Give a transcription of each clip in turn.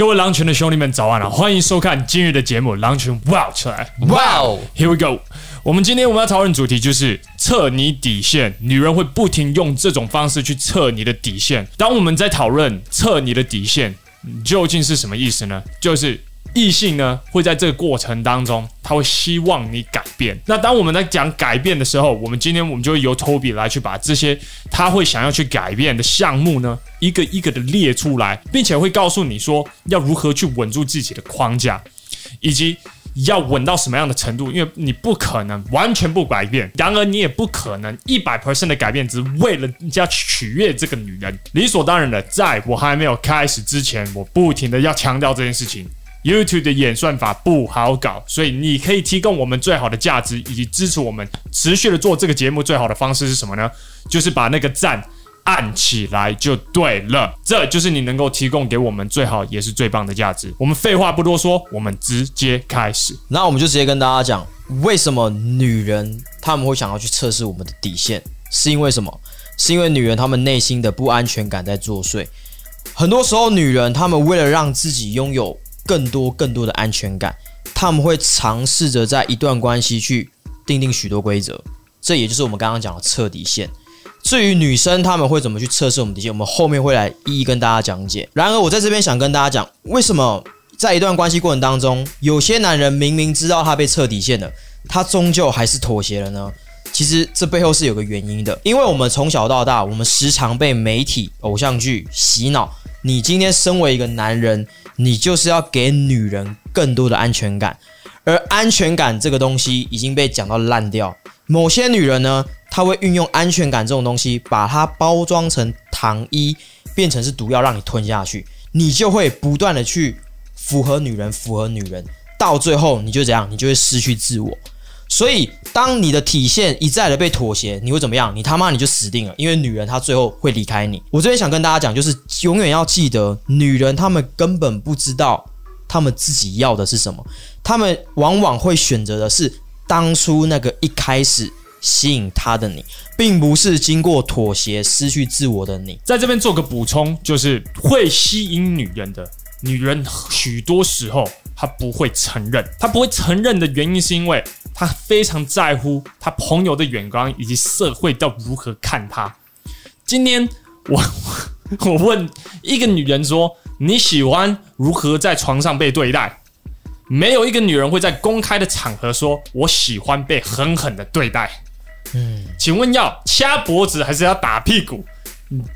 各位狼群的兄弟们，早安了！欢迎收看今日的节目《狼群 Wow 出来》。Wow，Here we go。我们今天我们要讨论主题就是测你底线。女人会不停用这种方式去测你的底线。当我们在讨论测你的底线，究竟是什么意思呢？就是。异性呢，会在这个过程当中，他会希望你改变。那当我们在讲改变的时候，我们今天我们就会由 Toby 来去把这些他会想要去改变的项目呢，一个一个的列出来，并且会告诉你说要如何去稳住自己的框架，以及要稳到什么样的程度。因为你不可能完全不改变，然而你也不可能一百 percent 的改变，只为了要取悦这个女人。理所当然的，在我还没有开始之前，我不停的要强调这件事情。YouTube 的演算法不好搞，所以你可以提供我们最好的价值，以及支持我们持续的做这个节目。最好的方式是什么呢？就是把那个赞按起来就对了。这就是你能够提供给我们最好也是最棒的价值。我们废话不多说，我们直接开始。那我们就直接跟大家讲，为什么女人她们会想要去测试我们的底线？是因为什么？是因为女人她们内心的不安全感在作祟。很多时候，女人她们为了让自己拥有更多更多的安全感，他们会尝试着在一段关系去定定许多规则，这也就是我们刚刚讲的测底线。至于女生他们会怎么去测试我们底线，我们后面会来一一跟大家讲解。然而，我在这边想跟大家讲，为什么在一段关系过程当中，有些男人明明知道他被测底线了，他终究还是妥协了呢？其实这背后是有个原因的，因为我们从小到大，我们时常被媒体、偶像剧洗脑。你今天身为一个男人，你就是要给女人更多的安全感，而安全感这个东西已经被讲到烂掉。某些女人呢，她会运用安全感这种东西，把它包装成糖衣，变成是毒药，让你吞下去，你就会不断的去符合女人，符合女人，到最后你就怎样，你就会失去自我。所以，当你的底线一再的被妥协，你会怎么样？你他妈你就死定了，因为女人她最后会离开你。我这边想跟大家讲，就是永远要记得，女人她们根本不知道她们自己要的是什么，她们往往会选择的是当初那个一开始吸引她的你，并不是经过妥协失去自我的你。在这边做个补充，就是会吸引女人的女人，许多时候她不会承认，她不会承认的原因是因为。她非常在乎她朋友的眼光以及社会要如何看她。今天我 我问一个女人说：“你喜欢如何在床上被对待？”没有一个女人会在公开的场合说：“我喜欢被狠狠的对待。”嗯，请问要掐脖子还是要打屁股？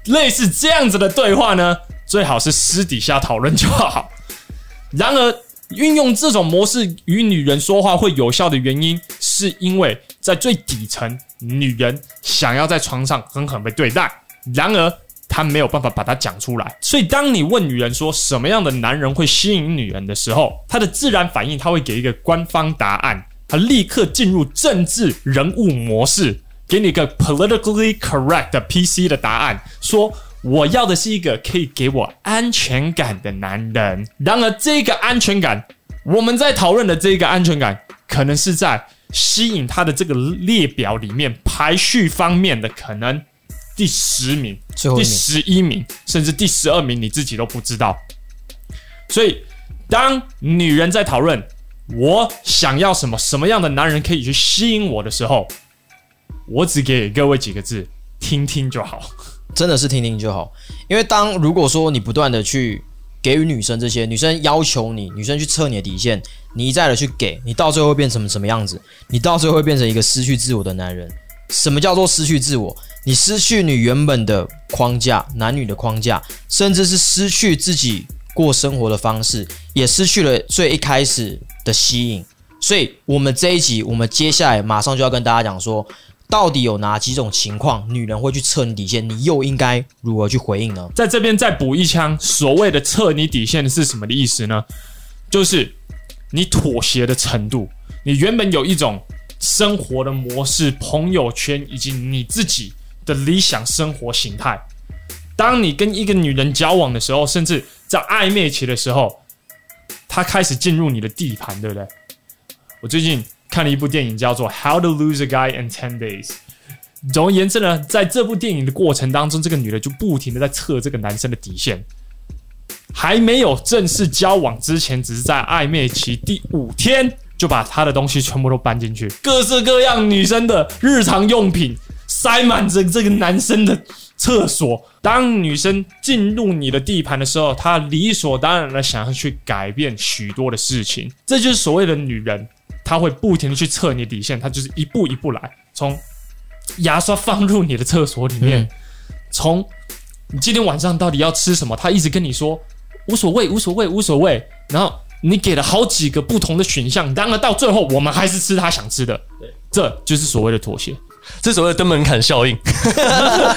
类似这样子的对话呢，最好是私底下讨论就好。然而。运用这种模式与女人说话会有效的原因，是因为在最底层，女人想要在床上狠狠被对待，然而她没有办法把它讲出来。所以，当你问女人说什么样的男人会吸引女人的时候，她的自然反应，她会给一个官方答案，她立刻进入政治人物模式，给你一个 politically correct 的 PC 的答案，说。我要的是一个可以给我安全感的男人。然而，这个安全感，我们在讨论的这个安全感，可能是在吸引他的这个列表里面排序方面的可能第十名、第十一名，甚至第十二名，你自己都不知道。所以，当女人在讨论我想要什么、什么样的男人可以去吸引我的时候，我只给各位几个字：听听就好。真的是听听就好，因为当如果说你不断的去给予女生这些，女生要求你，女生去测你的底线，你一再的去给，你到最后会变成什么样子？你到最后会变成一个失去自我的男人。什么叫做失去自我？你失去你原本的框架，男女的框架，甚至是失去自己过生活的方式，也失去了最一开始的吸引。所以，我们这一集，我们接下来马上就要跟大家讲说。到底有哪几种情况，女人会去测你底线？你又应该如何去回应呢？在这边再补一枪，所谓的测你底线是什么的意思呢？就是你妥协的程度。你原本有一种生活的模式、朋友圈以及你自己的理想生活形态。当你跟一个女人交往的时候，甚至在暧昧期的时候，她开始进入你的地盘，对不对？我最近。看了一部电影，叫做《How to Lose a Guy in Ten Days》。总而言之呢，在这部电影的过程当中，这个女的就不停的在测这个男生的底线。还没有正式交往之前，只是在暧昧期第五天，就把他的东西全部都搬进去，各式各样女生的日常用品塞满着这个男生的厕所。当女生进入你的地盘的时候，她理所当然的想要去改变许多的事情。这就是所谓的女人，她会不停的去测你底线，他就是一步一步来，从牙刷放入你的厕所里面，从、嗯、你今天晚上到底要吃什么，他一直跟你说无所谓，无所谓，无所谓，然后。你给了好几个不同的选项，当然到最后我们还是吃他想吃的，对，这就是所谓的妥协。这所谓的登门槛效应，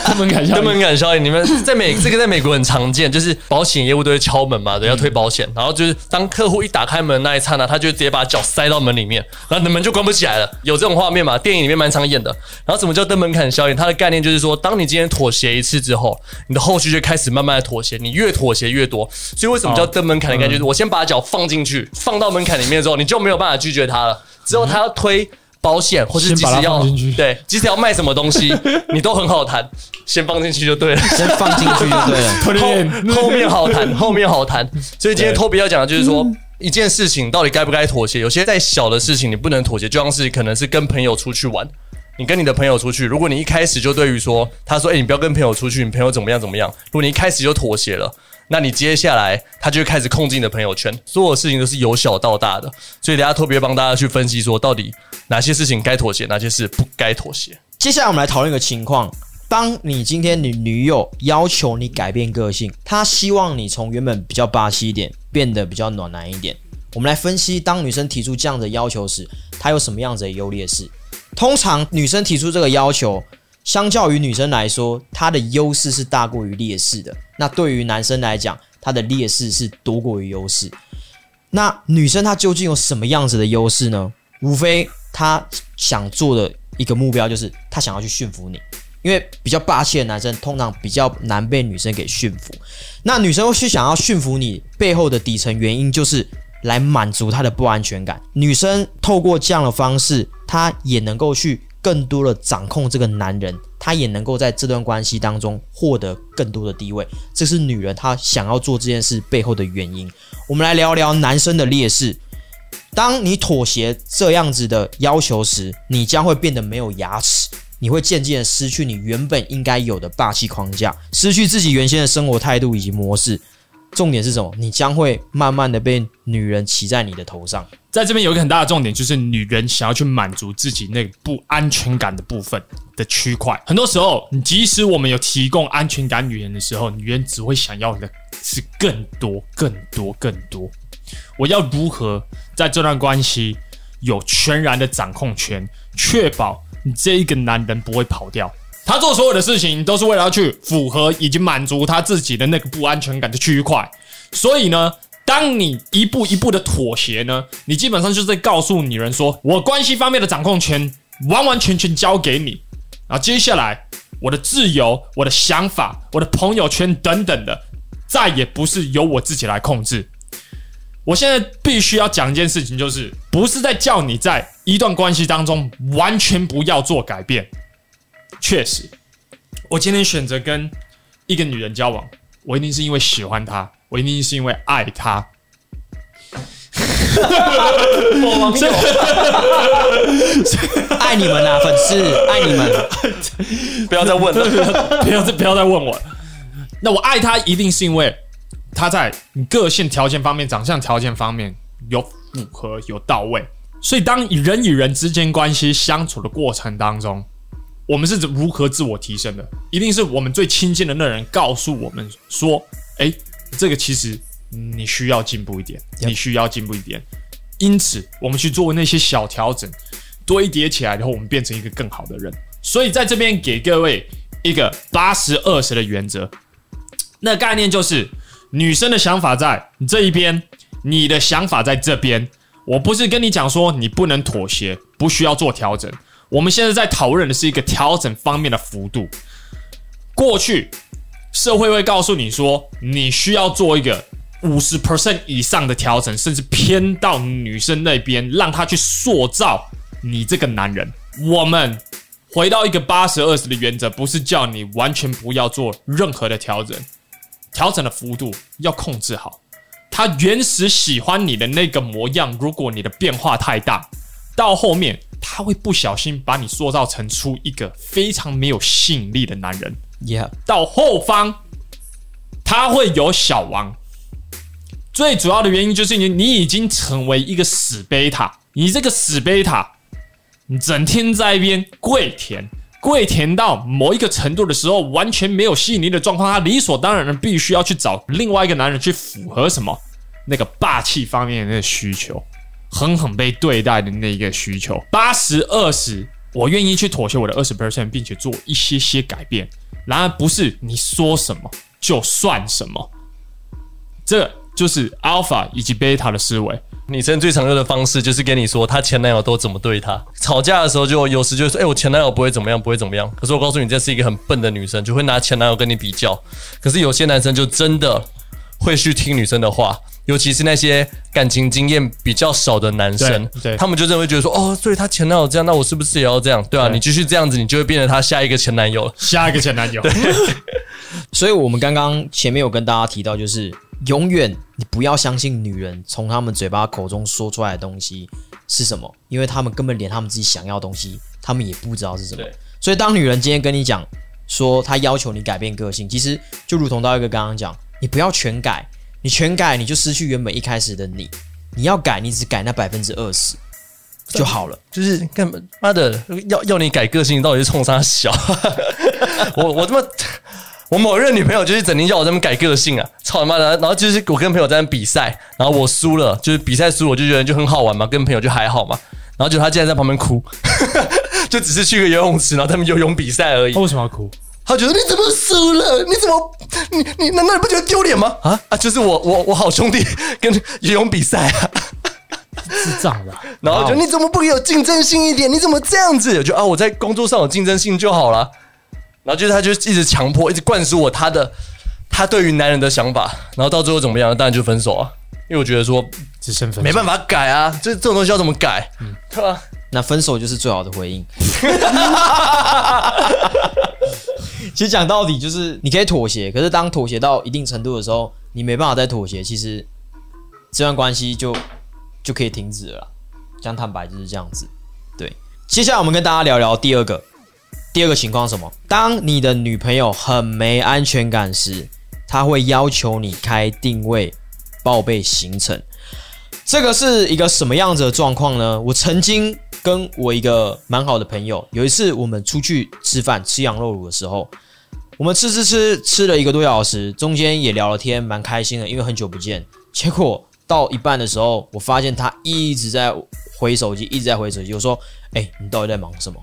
登门槛效应，登门槛效应。你们在美这个在美国很常见，就是保险业务都会敲门嘛，对，要推保险，然后就是当客户一打开门那一刹那，他就直接把脚塞到门里面，然后你的门就关不起来了。有这种画面嘛？电影里面蛮常演的。然后什么叫登门槛效应？它的概念就是说，当你今天妥协一次之后，你的后续就开始慢慢的妥协，你越妥协越多。所以为什么叫登门槛的概念？就是我先把脚放进去，放到门槛里面之后，你就没有办法拒绝他了。之后他要推。保险，或是即使要对，即使要卖什么东西，你都很好谈，先放进去就对了，先放进去就对了，后 后面好谈，后面好谈。所以今天托比要讲的就是说，一件事情到底该不该妥协？有些再小的事情你不能妥协，就像是可能是跟朋友出去玩，你跟你的朋友出去，如果你一开始就对于说，他说，哎，你不要跟朋友出去，你朋友怎么样怎么样，如果你一开始就妥协了。那你接下来他就会开始控制你的朋友圈，所有事情都是由小到大的，所以等下特别帮大家去分析说，到底哪些事情该妥协，哪些事不该妥协。接下来我们来讨论一个情况：当你今天你女友要求你改变个性，她希望你从原本比较霸气一点，变得比较暖男一点。我们来分析，当女生提出这样的要求时，她有什么样子的优劣势？通常女生提出这个要求。相较于女生来说，她的优势是大过于劣势的。那对于男生来讲，他的劣势是多过于优势。那女生她究竟有什么样子的优势呢？无非她想做的一个目标就是她想要去驯服你，因为比较霸气的男生通常比较难被女生给驯服。那女生会去想要驯服你背后的底层原因就是来满足她的不安全感。女生透过这样的方式，她也能够去。更多的掌控这个男人，他也能够在这段关系当中获得更多的地位，这是女人她想要做这件事背后的原因。我们来聊聊男生的劣势。当你妥协这样子的要求时，你将会变得没有牙齿，你会渐渐失去你原本应该有的霸气框架，失去自己原先的生活态度以及模式。重点是什么？你将会慢慢的被女人骑在你的头上。在这边有一个很大的重点，就是女人想要去满足自己那不安全感的部分的区块。很多时候，你即使我们有提供安全感女人的时候，女人只会想要的是更多、更多、更多。我要如何在这段关系有全然的掌控权，确保你这一个男人不会跑掉？他做所有的事情都是为了要去符合以及满足他自己的那个不安全感的区块，所以呢，当你一步一步的妥协呢，你基本上就是在告诉女人说，我关系方面的掌控权完完全全交给你，然后接下来我的自由、我的想法、我的朋友圈等等的，再也不是由我自己来控制。我现在必须要讲一件事情，就是不是在叫你在一段关系当中完全不要做改变。确实，我今天选择跟一个女人交往，我一定是因为喜欢她，我一定是因为爱她。我网友，爱你们啊，粉丝，爱你们！不要再问了，不要再不要再问我。那我爱她，一定是因为她在你个性条件方面、长相条件方面有符合、有到位。所以，当人与人之间关系相处的过程当中，我们是如何自我提升的？一定是我们最亲近的那人告诉我们说：“诶，这个其实你需要进步一点，你需要进步一点。”因此，我们去做那些小调整，堆叠起来然后，我们变成一个更好的人。所以，在这边给各位一个八十二十的原则，那概念就是女生的想法在你这一边，你的想法在这边。我不是跟你讲说你不能妥协，不需要做调整。我们现在在讨论的是一个调整方面的幅度。过去社会会告诉你说，你需要做一个五十 percent 以上的调整，甚至偏到女生那边，让她去塑造你这个男人。我们回到一个八十二十的原则，不是叫你完全不要做任何的调整。调整的幅度要控制好。他原始喜欢你的那个模样，如果你的变化太大，到后面他会不小心把你塑造成出一个非常没有吸引力的男人。Yeah，到后方他会有小王。最主要的原因就是你，你已经成为一个死贝塔。你这个死贝塔，你整天在一边跪舔，跪舔到某一个程度的时候，完全没有吸引力的状况，他理所当然的必须要去找另外一个男人去符合什么那个霸气方面的那个需求，狠狠被对待的那一个需求。八十二十，我愿意去妥协我的二十 percent，并且做一些些改变。然而，不是你说什么就算什么，这。就是 alpha 以及 beta 的思维。女生最常用的方式就是跟你说她前男友都怎么对她。吵架的时候就有时就会说：“哎、我前男友不会怎么样，不会怎么样。”可是我告诉你，这是一个很笨的女生，就会拿前男友跟你比较。可是有些男生就真的会去听女生的话，尤其是那些感情经验比较少的男生，对，对他们就认为觉得说：“哦，所以他前男友这样，那我是不是也要这样？对啊，对你继续这样子，你就会变成他下一个前男友，下一个前男友。”对。所以我们刚刚前面有跟大家提到，就是。永远你不要相信女人从他们嘴巴口中说出来的东西是什么，因为他们根本连他们自己想要的东西，他们也不知道是什么。所以当女人今天跟你讲说她要求你改变个性，其实就如同到一个刚刚讲，你不要全改，你全改你就失去原本一开始的你。你要改，你只改那百分之二十就好了。就是干嘛妈的要要你改个性，到底是冲啥小？我我他妈。我某任女朋友就是整天叫我这么改个性啊，操他妈的！然后就是我跟朋友在那比赛，然后我输了，就是比赛输，我就觉得就很好玩嘛，跟朋友就还好嘛。然后就他竟然在旁边哭，就只是去个游泳池，然后他们游泳比赛而已。他为什么要哭？他觉得你怎么输了？你怎么你你难道你不觉得丢脸吗？啊啊！就是我我我好兄弟 跟游泳比赛啊，智障了。然后就你怎么不有竞争性一点？你怎么这样子？我就啊，我在工作上有竞争性就好了。然后就是他，就一直强迫，一直灌输我他的他对于男人的想法，然后到最后怎么样？当然就分手啊，因为我觉得说只剩分，没办法改啊，这这种东西要怎么改？嗯，对吧？那分手就是最好的回应。其实讲到底就是你可以妥协，可是当妥协到一定程度的时候，你没办法再妥协，其实这段关系就就可以停止了。讲坦白就是这样子。对，接下来我们跟大家聊聊第二个。第二个情况什么？当你的女朋友很没安全感时，她会要求你开定位、报备行程。这个是一个什么样子的状况呢？我曾经跟我一个蛮好的朋友，有一次我们出去吃饭，吃羊肉炉的时候，我们吃吃吃吃了一个多小时，中间也聊了天，蛮开心的，因为很久不见。结果到一半的时候，我发现他一直在回手机，一直在回手机。我说：“哎，你到底在忙什么？”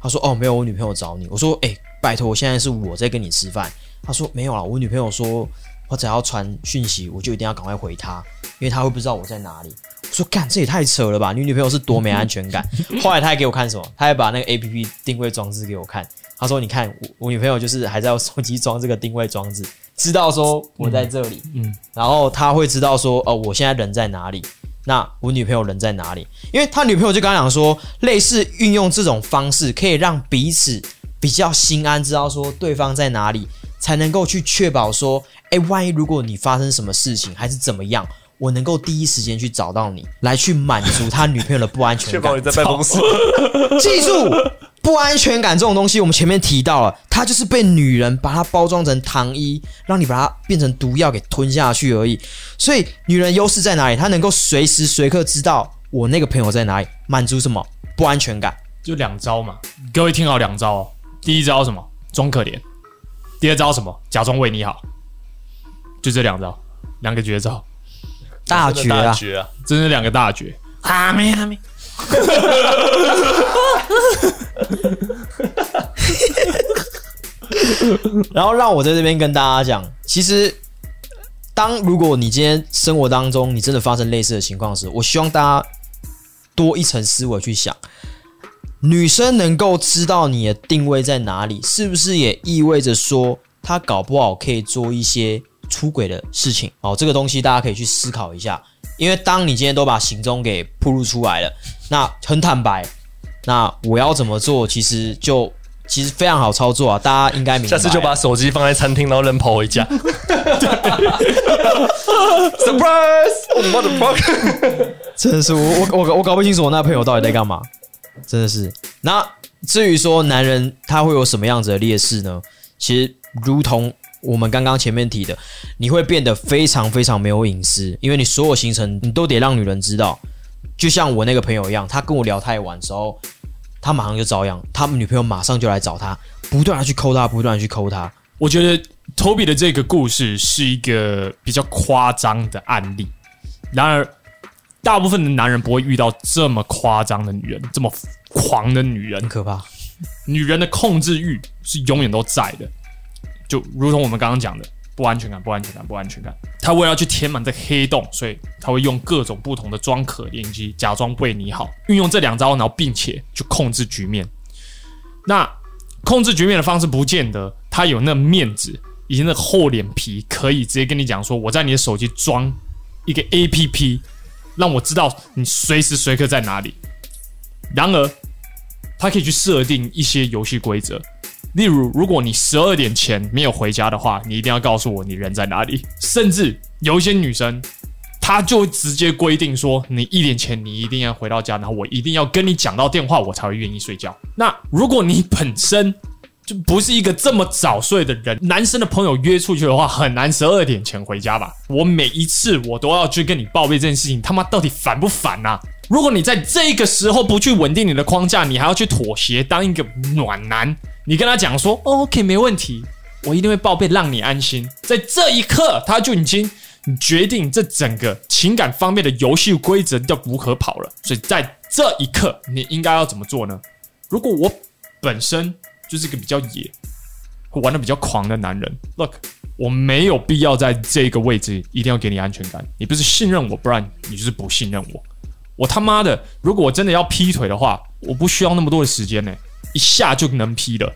他说：“哦，没有，我女朋友找你。”我说：“哎、拜托，现在是我在跟你吃饭。”他说：“没有啊，我女朋友说，我只要传讯息，我就一定要赶快回她，因为她会不知道我在哪里。”我说：“干，这也太扯了吧！你女朋友是多没安全感。”后来他还给我看什么？他还把那个 APP 定位装置给我看。他说：“你看，我我女朋友就是还在我手机装这个定位装置，知道说我在这里，嗯，然后他会知道说，哦，我现在人在哪里。”那我女朋友人在哪里？因为他女朋友就刚刚讲说，类似运用这种方式，可以让彼此比较心安，知道说对方在哪里，才能够去确保说，哎，万一如果你发生什么事情还是怎么样，我能够第一时间去找到你，来去满足他女朋友的不安全感。确保你在办公室。记住。不安全感这种东西，我们前面提到了，它就是被女人把它包装成糖衣，让你把它变成毒药给吞下去而已。所以，女人优势在哪里？她能够随时随刻知道我那个朋友在哪里，满足什么不安全感？就两招嘛，各位听好两招哦。第一招什么？装可怜。第二招什么？假装为你好。就这两招，两个绝招，大绝啊！绝啊！真是两个大绝。阿妹阿妹。然后让我在这边跟大家讲，其实，当如果你今天生活当中你真的发生类似的情况时，我希望大家多一层思维去想，女生能够知道你的定位在哪里，是不是也意味着说她搞不好可以做一些出轨的事情？哦，这个东西大家可以去思考一下，因为当你今天都把行踪给暴露出来了。那很坦白，那我要怎么做？其实就其实非常好操作啊，大家应该明白。下次就把手机放在餐厅，然后人跑回家。Surprise！What the fuck？真的是我我我我搞不清楚我那朋友到底在干嘛，真的是。那至于说男人他会有什么样子的劣势呢？其实如同我们刚刚前面提的，你会变得非常非常没有隐私，因为你所有行程你都得让女人知道。就像我那个朋友一样，他跟我聊太晚的时候，他马上就遭殃，他们女朋友马上就来找他，不断的去抠他，不断的去抠他。我觉得 Toby 的这个故事是一个比较夸张的案例，然而大部分的男人不会遇到这么夸张的女人，这么狂的女人，很可怕。女人的控制欲是永远都在的，就如同我们刚刚讲的，不安全感，不安全感，不安全感。他为了要去填满这黑洞，所以他会用各种不同的装可怜机假装为你好，运用这两招，然后并且去控制局面。那控制局面的方式，不见得他有那面子以及那厚脸皮，可以直接跟你讲说，我在你的手机装一个 APP，让我知道你随时随刻在哪里。然而，他可以去设定一些游戏规则，例如，如果你十二点前没有回家的话，你一定要告诉我你人在哪里。甚至有一些女生，她就直接规定说，你一点前你一定要回到家，然后我一定要跟你讲到电话，我才会愿意睡觉。那如果你本身就不是一个这么早睡的人，男生的朋友约出去的话，很难十二点前回家吧？我每一次我都要去跟你报备这件事情，他妈到底烦不烦呐？如果你在这个时候不去稳定你的框架，你还要去妥协，当一个暖男，你跟他讲说、哦、“OK，没问题，我一定会报备，让你安心。”在这一刻，他就已经决定这整个情感方面的游戏规则要如何跑了。所以在这一刻，你应该要怎么做呢？如果我本身就是一个比较野、玩得比较狂的男人，Look，我没有必要在这个位置一定要给你安全感。你不是信任我，不然你就是不信任我。我他妈的，如果我真的要劈腿的话，我不需要那么多的时间呢，一下就能批了，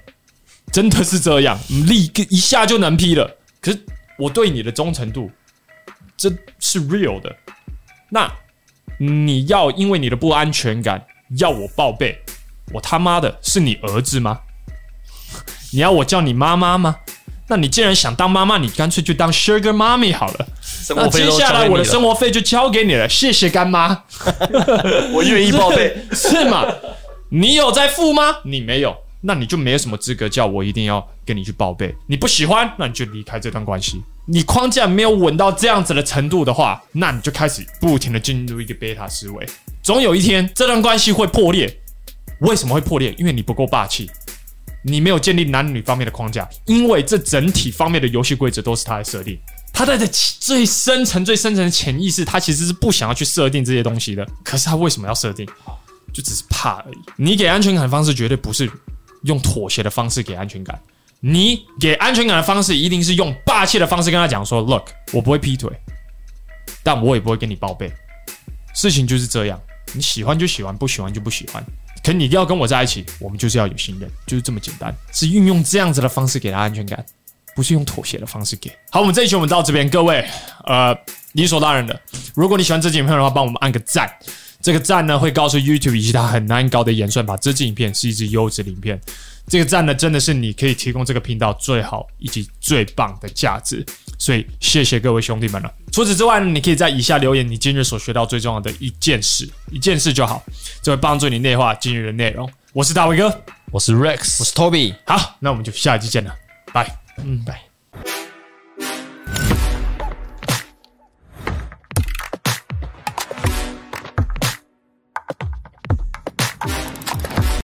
真的是这样，立个一下就能批了。可是我对你的忠诚度，这是 real 的。那你要因为你的不安全感要我报备，我他妈的是你儿子吗？你要我叫你妈妈吗？那你既然想当妈妈，你干脆就当 Sugar Mommy 好了。那接下来我的生活费就交给你了，谢谢干妈，我愿意报备，是吗？你有在付吗？你没有，那你就没有什么资格叫我一定要跟你去报备。你不喜欢，那你就离开这段关系。你框架没有稳到这样子的程度的话，那你就开始不停的进入一个贝塔思维，总有一天这段关系会破裂。为什么会破裂？因为你不够霸气，你没有建立男女方面的框架，因为这整体方面的游戏规则都是他来设定。他在这最深层、最深层的潜意识，他其实是不想要去设定这些东西的。可是他为什么要设定？就只是怕而已。你给安全感的方式绝对不是用妥协的方式给安全感，你给安全感的方式一定是用霸气的方式跟他讲说：“Look，我不会劈腿，但我也不会跟你报备。事情就是这样，你喜欢就喜欢，不喜欢就不喜欢。可你一定要跟我在一起，我们就是要有信任，就是这么简单。是运用这样子的方式给他安全感。”不是用妥协的方式给。好，我们这一期我们到这边，各位，呃，理所当然的，如果你喜欢这支影片的话，帮我们按个赞。这个赞呢，会告诉 YouTube 以及它很难搞的演算法，这支影片是一支优质影片。这个赞呢，真的是你可以提供这个频道最好以及最棒的价值。所以谢谢各位兄弟们了。除此之外呢，你可以在以下留言你今日所学到最重要的一件事，一件事就好，这会帮助你内化今日的内容。我是大卫哥，我是 Rex，我是 Toby。好，那我们就下一期见了，拜。嗯，拜。